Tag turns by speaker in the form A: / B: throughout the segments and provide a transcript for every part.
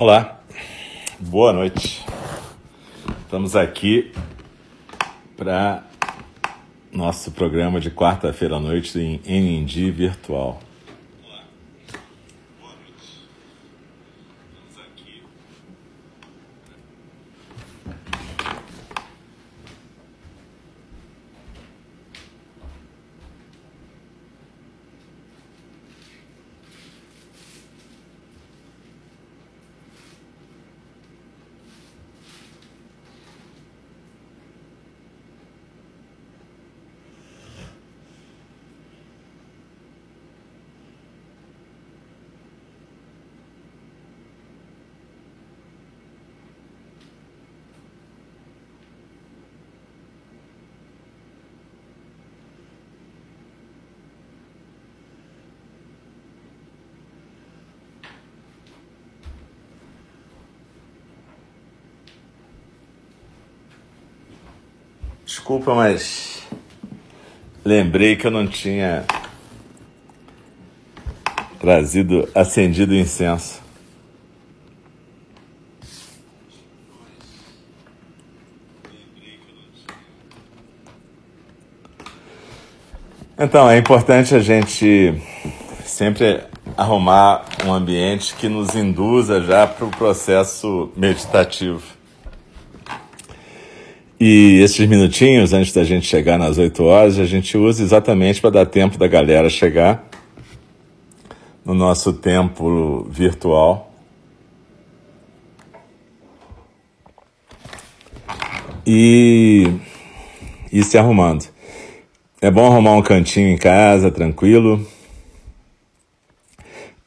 A: Olá, boa noite. Estamos aqui para nosso programa de quarta-feira à noite em NND Virtual. Desculpa, mas lembrei que eu não tinha trazido, acendido incenso. Então, é importante a gente sempre arrumar um ambiente que nos induza já para o processo meditativo. E esses minutinhos antes da gente chegar nas 8 horas, a gente usa exatamente para dar tempo da galera chegar no nosso templo virtual. E ir se arrumando. É bom arrumar um cantinho em casa, tranquilo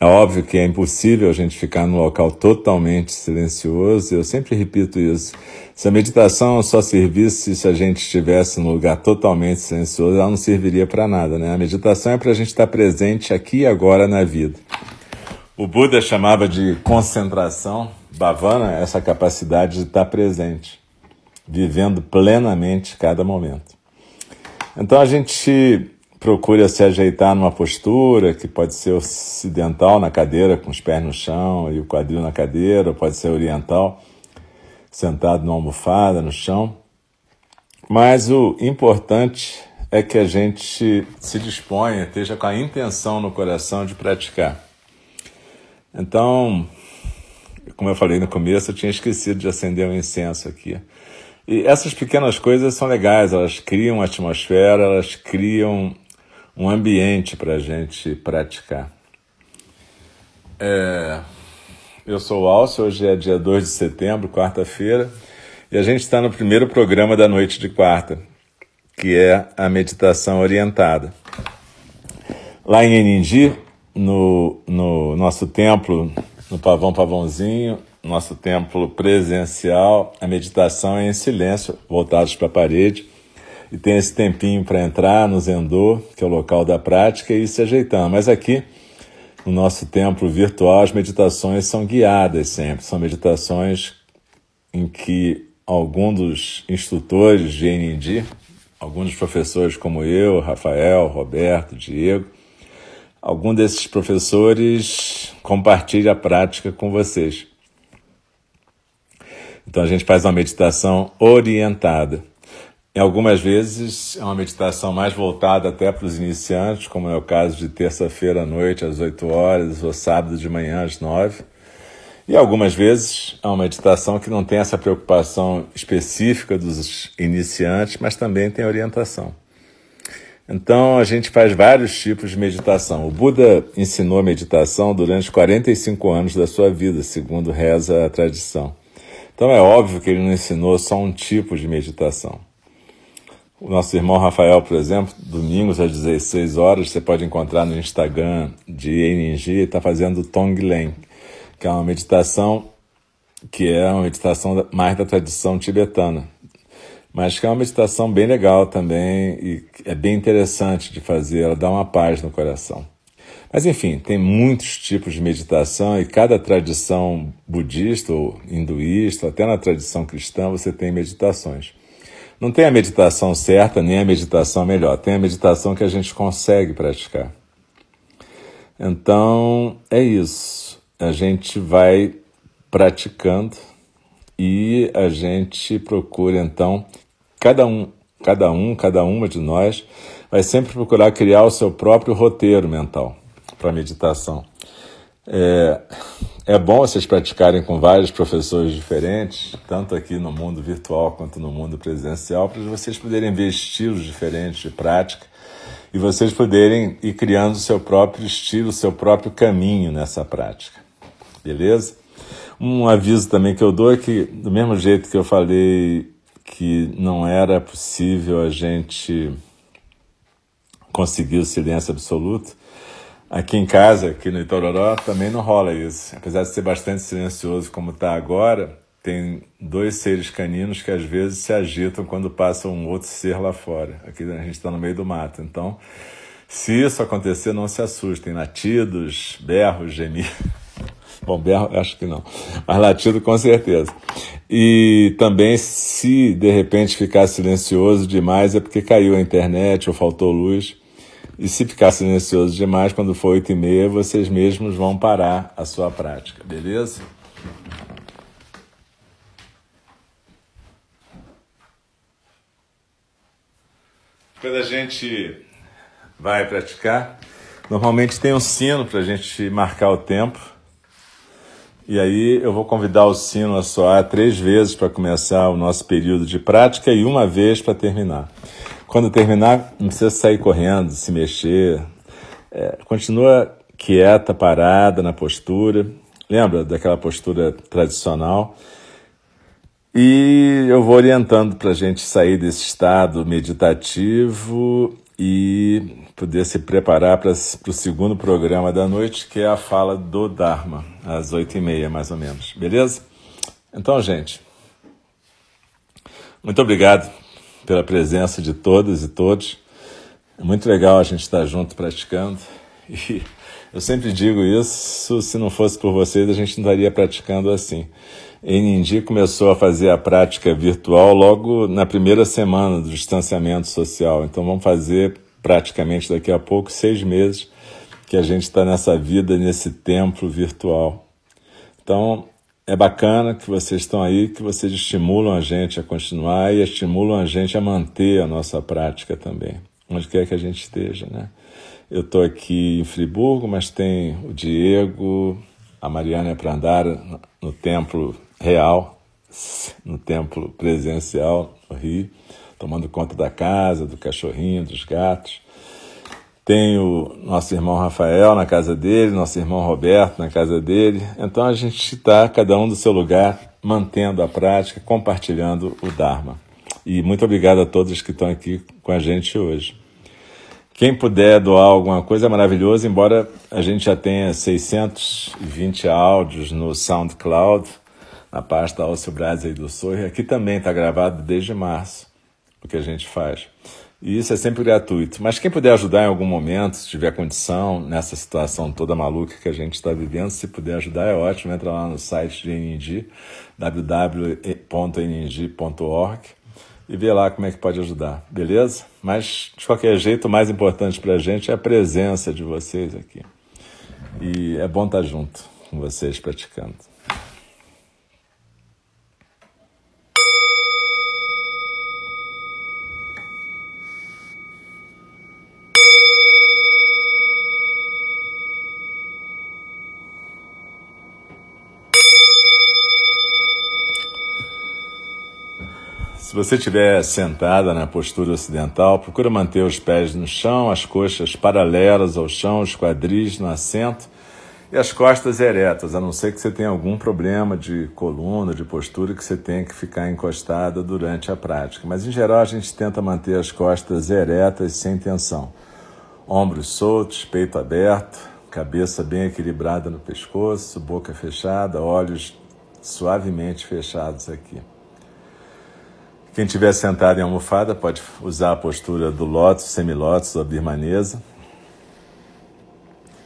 A: é óbvio que é impossível a gente ficar num local totalmente silencioso, eu sempre repito isso. Se a meditação só servisse se a gente estivesse num lugar totalmente silencioso, ela não serviria para nada, né? A meditação é para a gente estar presente aqui e agora na vida. O Buda chamava de concentração, bhavana, essa capacidade de estar presente, vivendo plenamente cada momento. Então a gente procure se ajeitar numa postura que pode ser ocidental na cadeira, com os pés no chão e o quadril na cadeira, pode ser oriental, sentado numa almofada no chão. Mas o importante é que a gente se disponha, esteja com a intenção no coração de praticar. Então, como eu falei no começo, eu tinha esquecido de acender um incenso aqui. E essas pequenas coisas são legais, elas criam atmosfera, elas criam um ambiente para a gente praticar. É, eu sou o Alcio, hoje é dia 2 de setembro, quarta-feira, e a gente está no primeiro programa da noite de quarta, que é a meditação orientada. Lá em Enindi, no, no nosso templo, no Pavão Pavãozinho, nosso templo presencial, a meditação é em silêncio, voltados para a parede e tem esse tempinho para entrar no Zendô, que é o local da prática, e se ajeitando. Mas aqui, no nosso templo virtual, as meditações são guiadas sempre. São meditações em que algum dos instrutores de NND, alguns dos professores como eu, Rafael, Roberto, Diego, algum desses professores compartilha a prática com vocês. Então a gente faz uma meditação orientada. Em algumas vezes é uma meditação mais voltada até para os iniciantes, como é o caso de terça-feira à noite às 8 horas ou sábado de manhã às 9. E algumas vezes é uma meditação que não tem essa preocupação específica dos iniciantes, mas também tem orientação. Então a gente faz vários tipos de meditação. O Buda ensinou meditação durante 45 anos da sua vida, segundo reza a tradição. Então é óbvio que ele não ensinou só um tipo de meditação. O nosso irmão Rafael, por exemplo, domingos às 16 horas, você pode encontrar no Instagram de Eningi, está fazendo Tonglen, que é uma meditação que é uma meditação mais da tradição tibetana, mas que é uma meditação bem legal também e é bem interessante de fazer, ela dá uma paz no coração. Mas enfim, tem muitos tipos de meditação e cada tradição budista ou hinduísta, até na tradição cristã, você tem meditações. Não tem a meditação certa nem a meditação melhor, tem a meditação que a gente consegue praticar. Então, é isso. A gente vai praticando e a gente procura então cada um, cada um, cada uma de nós vai sempre procurar criar o seu próprio roteiro mental para meditação. É, é bom vocês praticarem com vários professores diferentes, tanto aqui no mundo virtual quanto no mundo presencial, para vocês poderem ver estilos diferentes de prática e vocês poderem ir criando o seu próprio estilo, o seu próprio caminho nessa prática. Beleza? Um aviso também que eu dou é que, do mesmo jeito que eu falei que não era possível a gente conseguir o silêncio absoluto, aqui em casa, aqui no Itororó, também não rola isso. Apesar de ser bastante silencioso como está agora, tem dois seres caninos que às vezes se agitam quando passa um outro ser lá fora. Aqui a gente está no meio do mato. Então, se isso acontecer, não se assustem. Latidos, berros, gemidos. Bom, berro acho que não, mas latido com certeza. E também, se de repente ficar silencioso demais, é porque caiu a internet ou faltou luz. E se ficar silencioso demais, quando for oito e meia, vocês mesmos vão parar a sua prática, beleza? Quando a gente vai praticar, normalmente tem um sino para a gente marcar o tempo. E aí eu vou convidar o sino a soar três vezes para começar o nosso período de prática e uma vez para terminar. Quando terminar, não precisa sair correndo, se mexer. É, continua quieta, parada na postura. Lembra daquela postura tradicional? E eu vou orientando para a gente sair desse estado meditativo e poder se preparar para o segundo programa da noite, que é a fala do Dharma, às oito e meia, mais ou menos. Beleza? Então, gente, muito obrigado pela presença de todas e todos. É muito legal a gente estar junto praticando. E eu sempre digo isso, se não fosse por vocês, a gente não estaria praticando assim. Enindi começou a fazer a prática virtual logo na primeira semana do distanciamento social. Então vamos fazer praticamente daqui a pouco seis meses que a gente está nessa vida, nesse templo virtual. Então é bacana que vocês estão aí, que vocês estimulam a gente a continuar e estimulam a gente a manter a nossa prática também, onde quer que a gente esteja, né? Eu estou aqui em Friburgo, mas tem o Diego, a Mariana Prandara no templo real no templo presencial no Rio, tomando conta da casa, do cachorrinho, dos gatos. Tem o nosso irmão Rafael na casa dele, nosso irmão Roberto na casa dele. Então a gente está, cada um do seu lugar, mantendo a prática, compartilhando o Dharma. E muito obrigado a todos que estão aqui com a gente hoje. Quem puder doar alguma coisa é maravilhoso, embora a gente já tenha 620 áudios no SoundCloud na pasta Alcio Brasil do Sorri. Aqui também está gravado desde março o que a gente faz. E isso é sempre gratuito. Mas quem puder ajudar em algum momento, se tiver condição, nessa situação toda maluca que a gente está vivendo, se puder ajudar é ótimo. Entra lá no site de NNG, www.nng.org e vê lá como é que pode ajudar, beleza? Mas, de qualquer jeito, o mais importante para a gente é a presença de vocês aqui. E é bom estar junto com vocês praticando. Se você estiver sentada na postura ocidental, procura manter os pés no chão, as coxas paralelas ao chão, os quadris no assento e as costas eretas, a não ser que você tenha algum problema de coluna, de postura, que você tenha que ficar encostada durante a prática. Mas, em geral, a gente tenta manter as costas eretas sem tensão. Ombros soltos, peito aberto, cabeça bem equilibrada no pescoço, boca fechada, olhos suavemente fechados aqui. Quem estiver sentado em almofada pode usar a postura do lótus, semilótus ou birmanesa.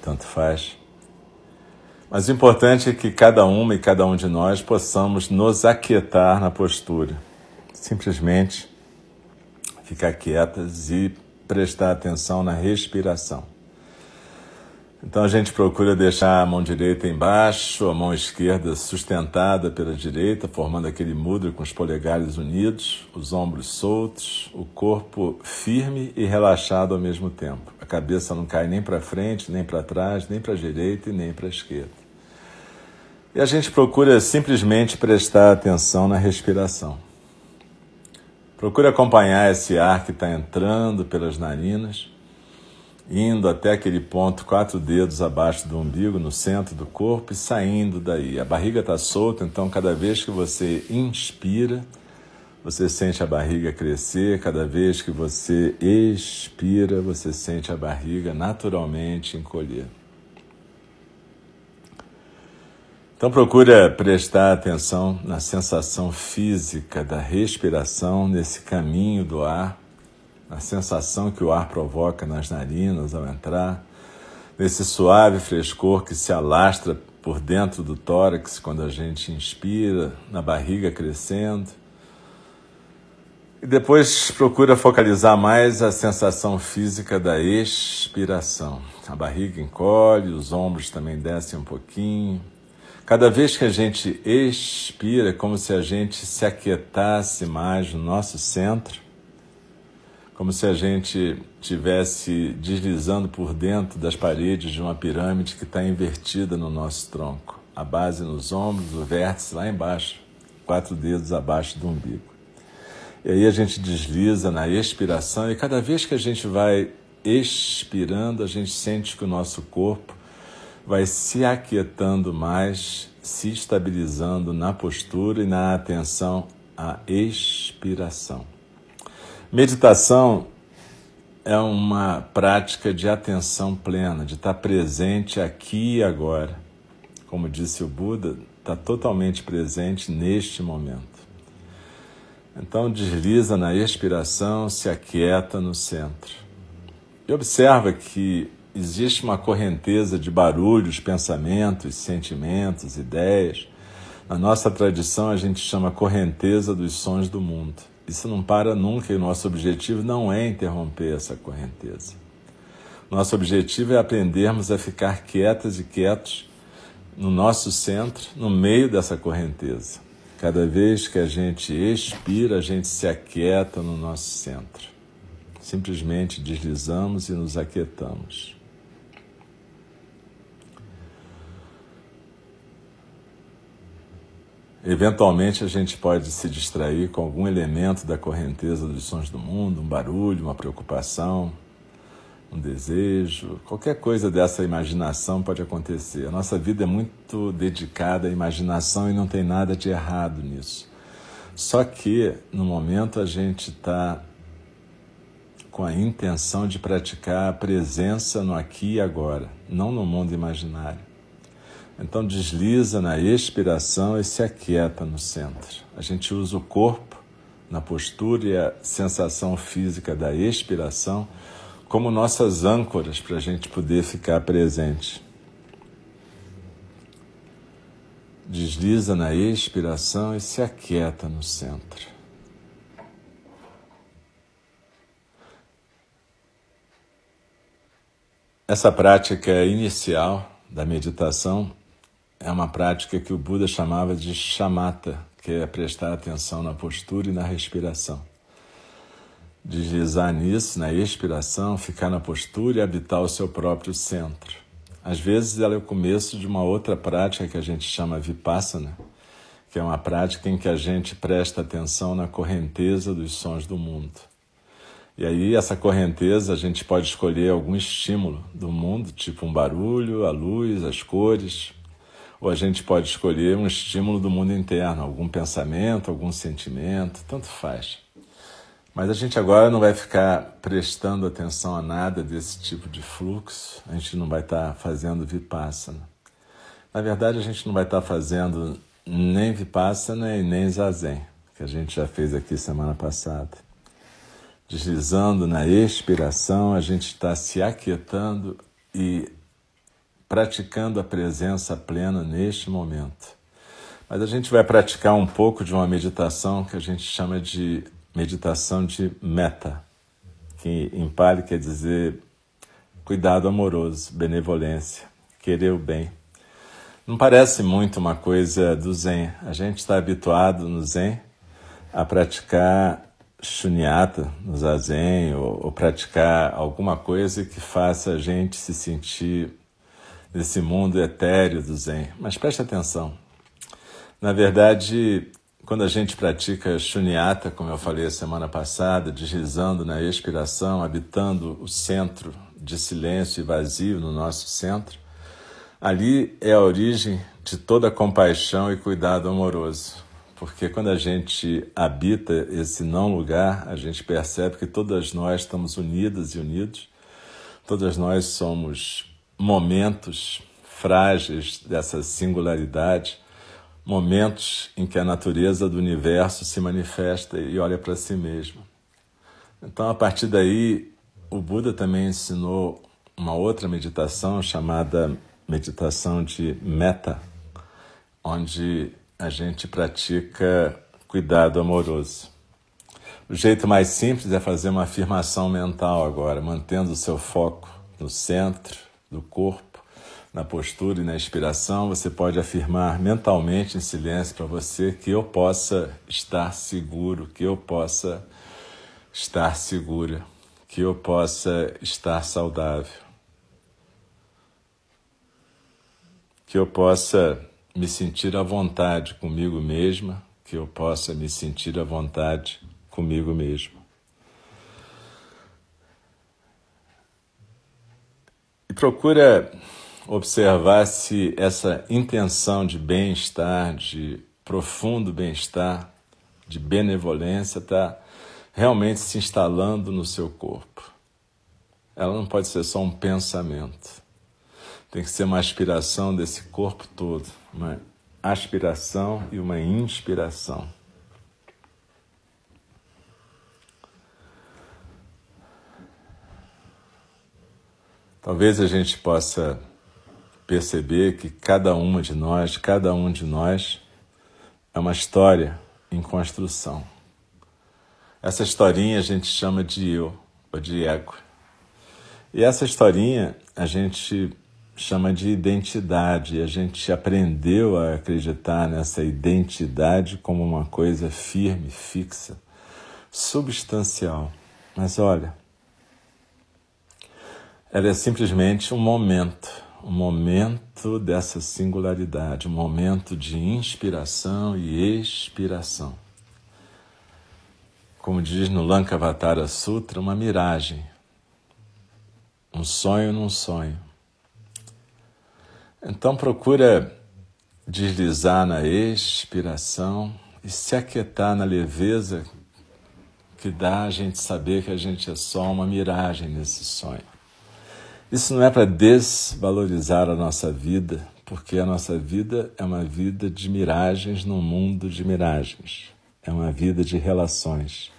A: Tanto faz. Mas o importante é que cada uma e cada um de nós possamos nos aquietar na postura. Simplesmente ficar quietas e prestar atenção na respiração. Então a gente procura deixar a mão direita embaixo, a mão esquerda sustentada pela direita, formando aquele mudra com os polegares unidos, os ombros soltos, o corpo firme e relaxado ao mesmo tempo. A cabeça não cai nem para frente, nem para trás, nem para a direita e nem para a esquerda. E a gente procura simplesmente prestar atenção na respiração. Procure acompanhar esse ar que está entrando pelas narinas indo até aquele ponto, quatro dedos abaixo do umbigo, no centro do corpo e saindo daí. A barriga está solta, então cada vez que você inspira, você sente a barriga crescer, cada vez que você expira, você sente a barriga naturalmente encolher. Então procura prestar atenção na sensação física da respiração nesse caminho do ar a sensação que o ar provoca nas narinas ao entrar, nesse suave frescor que se alastra por dentro do tórax quando a gente inspira, na barriga crescendo. E depois procura focalizar mais a sensação física da expiração. A barriga encolhe, os ombros também descem um pouquinho. Cada vez que a gente expira, é como se a gente se aquietasse mais no nosso centro como se a gente tivesse deslizando por dentro das paredes de uma pirâmide que está invertida no nosso tronco. A base nos ombros, o vértice lá embaixo, quatro dedos abaixo do umbigo. E aí a gente desliza na expiração e cada vez que a gente vai expirando, a gente sente que o nosso corpo vai se aquietando mais, se estabilizando na postura e na atenção à expiração. Meditação é uma prática de atenção plena, de estar presente aqui e agora. Como disse o Buda, está totalmente presente neste momento. Então desliza na expiração, se aquieta no centro. E observa que existe uma correnteza de barulhos, pensamentos, sentimentos, ideias. Na nossa tradição a gente chama correnteza dos sons do mundo. Isso não para nunca e nosso objetivo não é interromper essa correnteza. Nosso objetivo é aprendermos a ficar quietas e quietos no nosso centro, no meio dessa correnteza. Cada vez que a gente expira, a gente se aquieta no nosso centro. Simplesmente deslizamos e nos aquietamos. Eventualmente a gente pode se distrair com algum elemento da correnteza dos sons do mundo, um barulho, uma preocupação, um desejo, qualquer coisa dessa imaginação pode acontecer. A nossa vida é muito dedicada à imaginação e não tem nada de errado nisso. Só que no momento a gente está com a intenção de praticar a presença no aqui e agora, não no mundo imaginário. Então desliza na expiração e se aquieta no centro. A gente usa o corpo na postura e a sensação física da expiração como nossas âncoras para a gente poder ficar presente. Desliza na expiração e se aquieta no centro. Essa prática inicial da meditação é uma prática que o Buda chamava de chamata, que é prestar atenção na postura e na respiração. Deslizar nisso, na expiração, ficar na postura e habitar o seu próprio centro. Às vezes ela é o começo de uma outra prática que a gente chama vipassana, que é uma prática em que a gente presta atenção na correnteza dos sons do mundo. E aí, essa correnteza, a gente pode escolher algum estímulo do mundo, tipo um barulho, a luz, as cores, ou a gente pode escolher um estímulo do mundo interno, algum pensamento, algum sentimento, tanto faz. Mas a gente agora não vai ficar prestando atenção a nada desse tipo de fluxo, a gente não vai estar fazendo vipassana. Na verdade, a gente não vai estar fazendo nem vipassana e nem zazen, que a gente já fez aqui semana passada. Deslizando na expiração, a gente está se aquietando e praticando a presença plena neste momento. Mas a gente vai praticar um pouco de uma meditação que a gente chama de meditação de meta, que em Pali quer dizer cuidado amoroso, benevolência, querer o bem. Não parece muito uma coisa do Zen. A gente está habituado no Zen a praticar shunyata no zazen ou, ou, praticar alguma coisa que faça a gente se sentir nesse mundo etéreo do Zen. Mas preste atenção. Na verdade, quando a gente pratica shunyata, como eu falei a semana passada, deslizando na expiração, habitando o centro de silêncio e vazio no nosso centro, ali é a origem de toda compaixão e cuidado amoroso. Porque quando a gente habita esse não lugar, a gente percebe que todas nós estamos unidas e unidos, todas nós somos momentos frágeis dessa singularidade, momentos em que a natureza do universo se manifesta e olha para si mesma. Então, a partir daí, o Buda também ensinou uma outra meditação chamada meditação de meta, onde a gente pratica cuidado amoroso. O jeito mais simples é fazer uma afirmação mental agora, mantendo o seu foco no centro do corpo, na postura e na inspiração. Você pode afirmar mentalmente em silêncio para você que eu possa estar seguro, que eu possa estar segura, que eu possa estar saudável, que eu possa me sentir à vontade comigo mesma, que eu possa me sentir à vontade comigo mesmo. Procura observar se essa intenção de bem-estar, de profundo bem-estar, de benevolência está realmente se instalando no seu corpo. Ela não pode ser só um pensamento. Tem que ser uma aspiração desse corpo todo, uma aspiração e uma inspiração. Talvez a gente possa perceber que cada uma de nós, cada um de nós, é uma história em construção. Essa historinha a gente chama de eu, ou de ego. E essa historinha a gente chama de identidade. A gente aprendeu a acreditar nessa identidade como uma coisa firme, fixa, substancial. Mas olha, ela é simplesmente um momento, um momento dessa singularidade, um momento de inspiração e expiração. Como diz no Lankavatara Sutra, uma miragem, um sonho num sonho. Então procura deslizar na expiração e se aquietar na leveza que dá a gente saber que a gente é só uma miragem nesse sonho. Isso não é para desvalorizar a nossa vida, porque a nossa vida é uma vida de miragens num mundo de miragens. É uma vida de relações.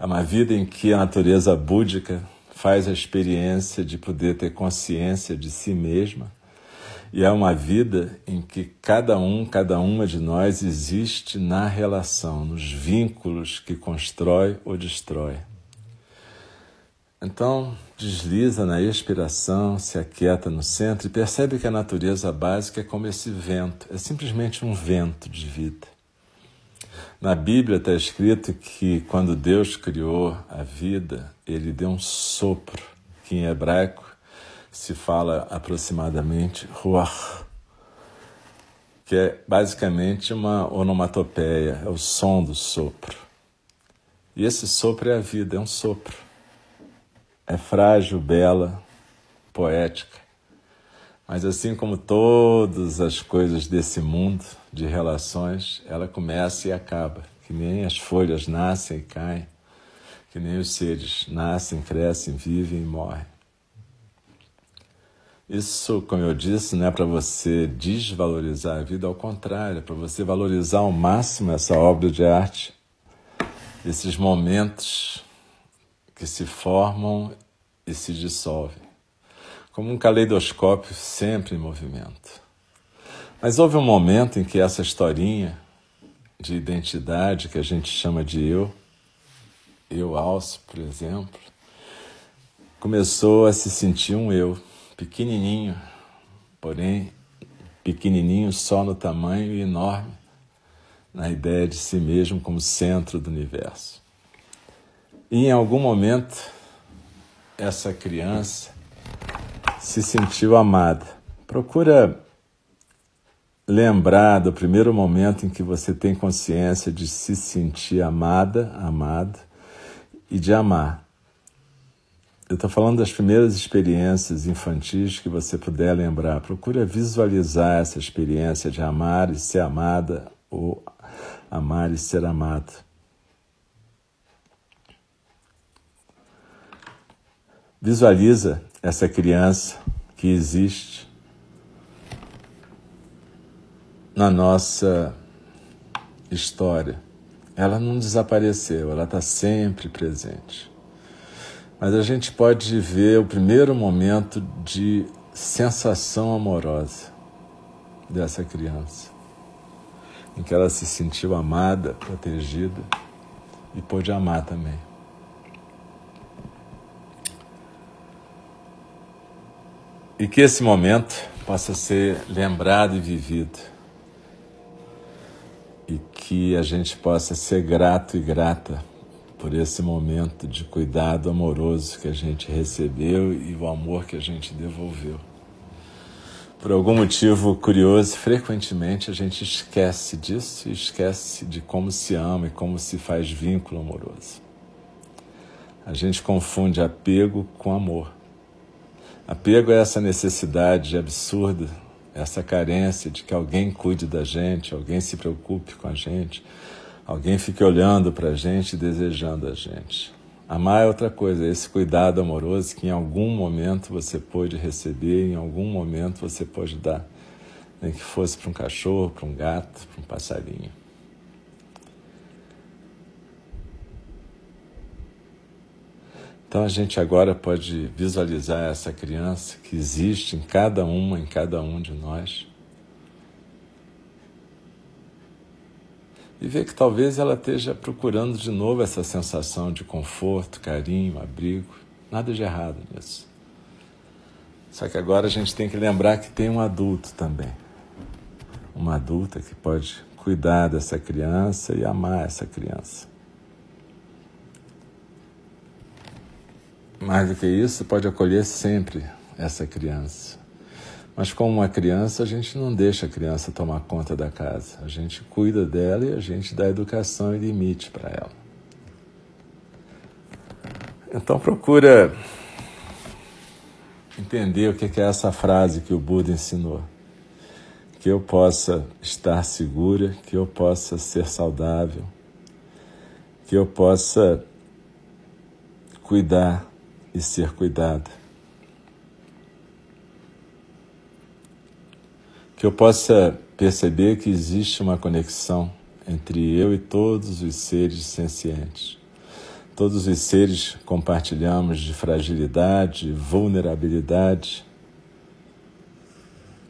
A: É uma vida em que a natureza búdica faz a experiência de poder ter consciência de si mesma e é uma vida em que cada um, cada uma de nós existe na relação, nos vínculos que constrói ou destrói. Então, desliza na expiração, se aquieta no centro e percebe que a natureza básica é como esse vento, é simplesmente um vento de vida. Na Bíblia está escrito que quando Deus criou a vida, ele deu um sopro, que em hebraico se fala aproximadamente ruach, que é basicamente uma onomatopeia, é o som do sopro. E esse sopro é a vida, é um sopro. É frágil, bela, poética. Mas assim como todas as coisas desse mundo de relações, ela começa e acaba, que nem as folhas nascem e caem, que nem os seres nascem, crescem, vivem e morrem. Isso, como eu disse, não é para você desvalorizar a vida, ao contrário, é para você valorizar ao máximo essa obra de arte, esses momentos que se formam e se dissolvem, como um caleidoscópio sempre em movimento. Mas houve um momento em que essa historinha de identidade que a gente chama de eu, eu alço, por exemplo, começou a se sentir um eu, pequenininho, porém pequenininho só no tamanho e enorme na ideia de si mesmo como centro do universo. Em algum momento, essa criança se sentiu amada. Procura lembrar do primeiro momento em que você tem consciência de se sentir amada, amado e de amar. Eu estou falando das primeiras experiências infantis que você puder lembrar. Procura visualizar essa experiência de amar e ser amada ou amar e ser amado. Visualiza essa criança que existe na nossa história. Ela não desapareceu, ela está sempre presente. Mas a gente pode ver o primeiro momento de sensação amorosa dessa criança, em que ela se sentiu amada, protegida e pôde amar também. E que esse momento possa ser lembrado e vivido. E que a gente possa ser grato e grata por esse momento de cuidado amoroso que a gente recebeu e o amor que a gente devolveu. Por algum motivo curioso, frequentemente a gente esquece disso e esquece de como se ama e como se faz vínculo amoroso. A gente confunde apego com amor. Apego é essa necessidade absurda, essa carência de que alguém cuide da gente, alguém se preocupe com a gente, alguém fique olhando para a gente e desejando a gente. Amar é outra coisa, é esse cuidado amoroso que em algum momento você pode receber, em algum momento você pode dar. Nem que fosse para um cachorro, para um gato, para um passarinho. Então a gente agora pode visualizar essa criança que existe em cada uma, em cada um de nós. e ver que talvez ela esteja procurando de novo essa sensação de conforto, carinho, abrigo. Nada de errado nisso. Só que agora a gente tem que lembrar que tem um adulto também. Uma adulta que pode cuidar dessa criança e amar essa criança. Mais do que isso, pode acolher sempre essa criança mas como uma criança, a gente não deixa a criança tomar conta da casa. A gente cuida dela e a gente dá educação e limite para ela. Então procura entender o que é essa frase que o Buda ensinou. Que eu possa estar segura, que eu possa ser saudável, que eu possa cuidar e ser cuidada. que eu possa perceber que existe uma conexão entre eu e todos os seres sencientes. Todos os seres compartilhamos de fragilidade, vulnerabilidade.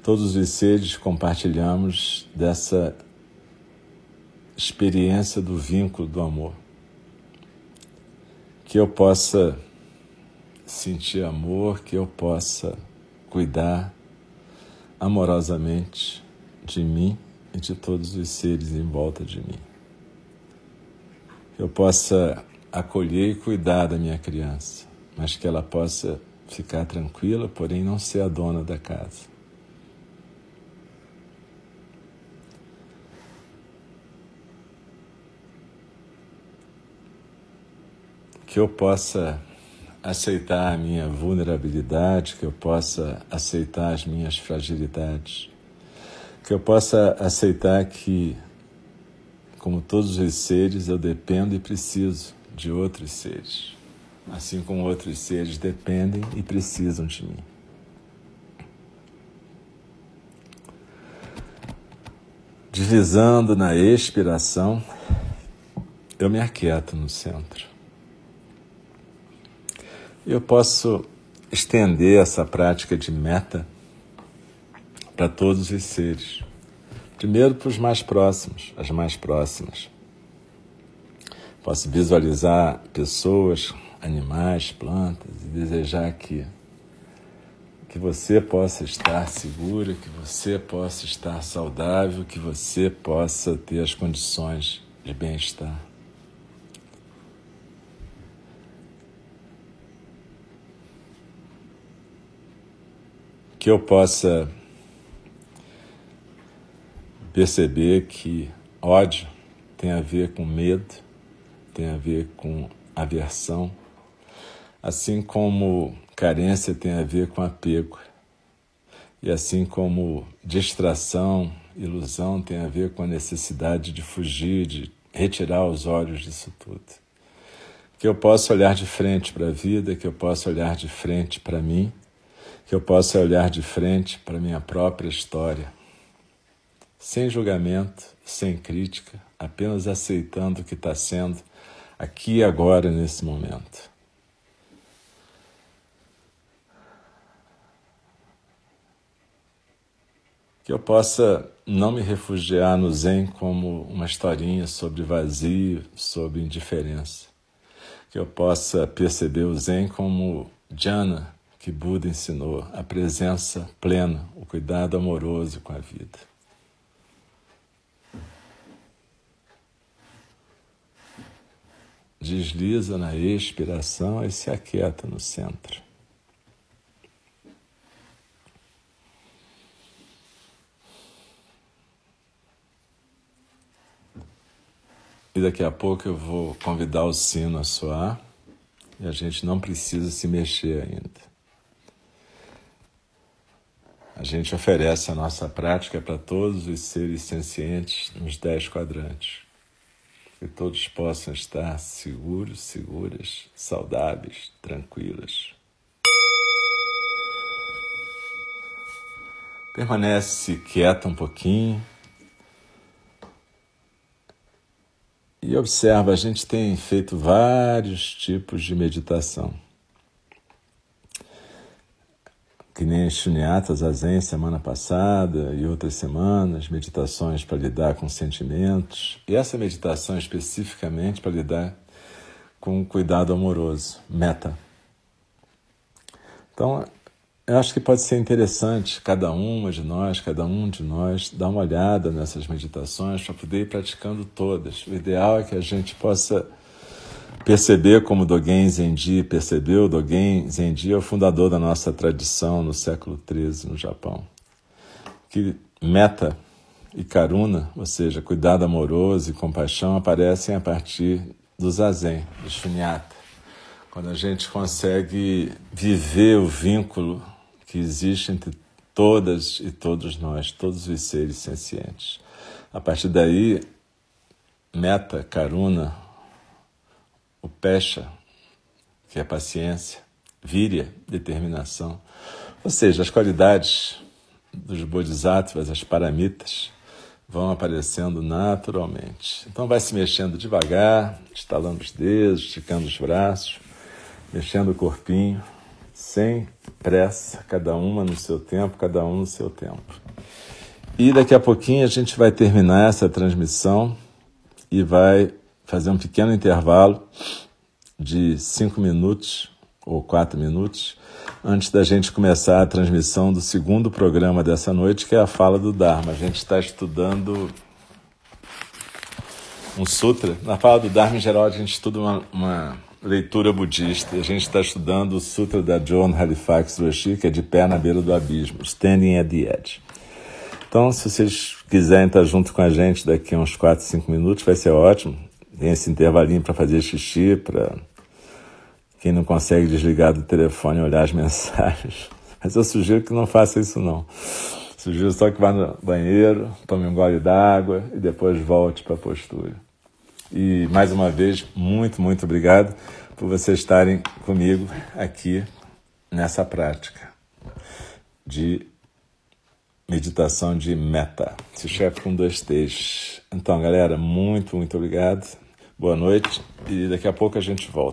A: Todos os seres compartilhamos dessa experiência do vínculo do amor. Que eu possa sentir amor, que eu possa cuidar amorosamente de mim e de todos os seres em volta de mim. Que eu possa acolher e cuidar da minha criança, mas que ela possa ficar tranquila, porém não ser a dona da casa. Que eu possa aceitar a minha vulnerabilidade, que eu possa aceitar as minhas fragilidades, que eu possa aceitar que, como todos os seres, eu dependo e preciso de outros seres, assim como outros seres dependem e precisam de mim. Deslizando na expiração, eu me aquieto no centro. Eu posso estender essa prática de meta para todos os seres. Primeiro para os mais próximos, as mais próximas. Posso visualizar pessoas, animais, plantas e desejar que que você possa estar seguro, que você possa estar saudável, que você possa ter as condições de bem-estar. Que eu possa perceber que ódio tem a ver com medo, tem a ver com aversão, assim como Carência tem a ver com apego. E assim como distração, ilusão tem a ver com a necessidade de fugir, de retirar os olhos disso tudo. Que eu possa olhar de frente para a vida, que eu possa olhar de frente para mim, que eu possa olhar de frente para minha própria história, sem julgamento, sem crítica, apenas aceitando o que está sendo aqui e agora, nesse momento. que eu possa não me refugiar no Zen como uma historinha sobre vazio, sobre indiferença. Que eu possa perceber o Zen como jhana que Buda ensinou, a presença plena, o cuidado amoroso com a vida. Desliza na expiração e se aquieta no centro. E daqui a pouco eu vou convidar o sino a soar e a gente não precisa se mexer ainda. A gente oferece a nossa prática para todos os seres sencientes nos dez quadrantes. Que todos possam estar seguros, seguras, saudáveis, tranquilas. Permanece quieta um pouquinho. E observa, a gente tem feito vários tipos de meditação. Que nem Shunyata Zazen semana passada e outras semanas, meditações para lidar com sentimentos. E essa meditação especificamente para lidar com cuidado amoroso, meta. Então, eu acho que pode ser interessante cada uma de nós, cada um de nós, dar uma olhada nessas meditações para poder ir praticando todas. O ideal é que a gente possa perceber como Dogen Zenji percebeu. Dogen Zenji é o fundador da nossa tradição no século XIII no Japão. Que meta e karuna, ou seja, cuidado amoroso e compaixão, aparecem a partir do zazen, do shunyata. Quando a gente consegue viver o vínculo que existe entre todas e todos nós, todos os seres sencientes. A partir daí, meta, karuna, o pecha, que é paciência, virya, determinação, ou seja, as qualidades dos bodhisattvas, as paramitas, vão aparecendo naturalmente. Então vai se mexendo devagar, estalando os dedos, esticando os braços, mexendo o corpinho, sem pressa, cada uma no seu tempo, cada um no seu tempo. E daqui a pouquinho a gente vai terminar essa transmissão e vai fazer um pequeno intervalo de cinco minutos ou quatro minutos antes da gente começar a transmissão do segundo programa dessa noite, que é a fala do Dharma. A gente está estudando um sutra. Na fala do Dharma, em geral, a gente estuda uma, uma leitura budista. A gente está estudando o Sutra da John Halifax Roshi, que é de pé na beira do abismo, Standing at the Edge. Então, se vocês quiserem estar junto com a gente daqui a uns 4, 5 minutos, vai ser ótimo. Tem esse intervalinho para fazer xixi, para quem não consegue desligar do telefone olhar as mensagens. Mas eu sugiro que não faça isso não. Sugiro só que vá no banheiro, tome um gole d'água e depois volte para a postura. E mais uma vez, muito, muito obrigado por vocês estarem comigo aqui nessa prática de meditação de meta. Se chefe com dois T's. Então, galera, muito, muito obrigado. Boa noite e daqui a pouco a gente volta.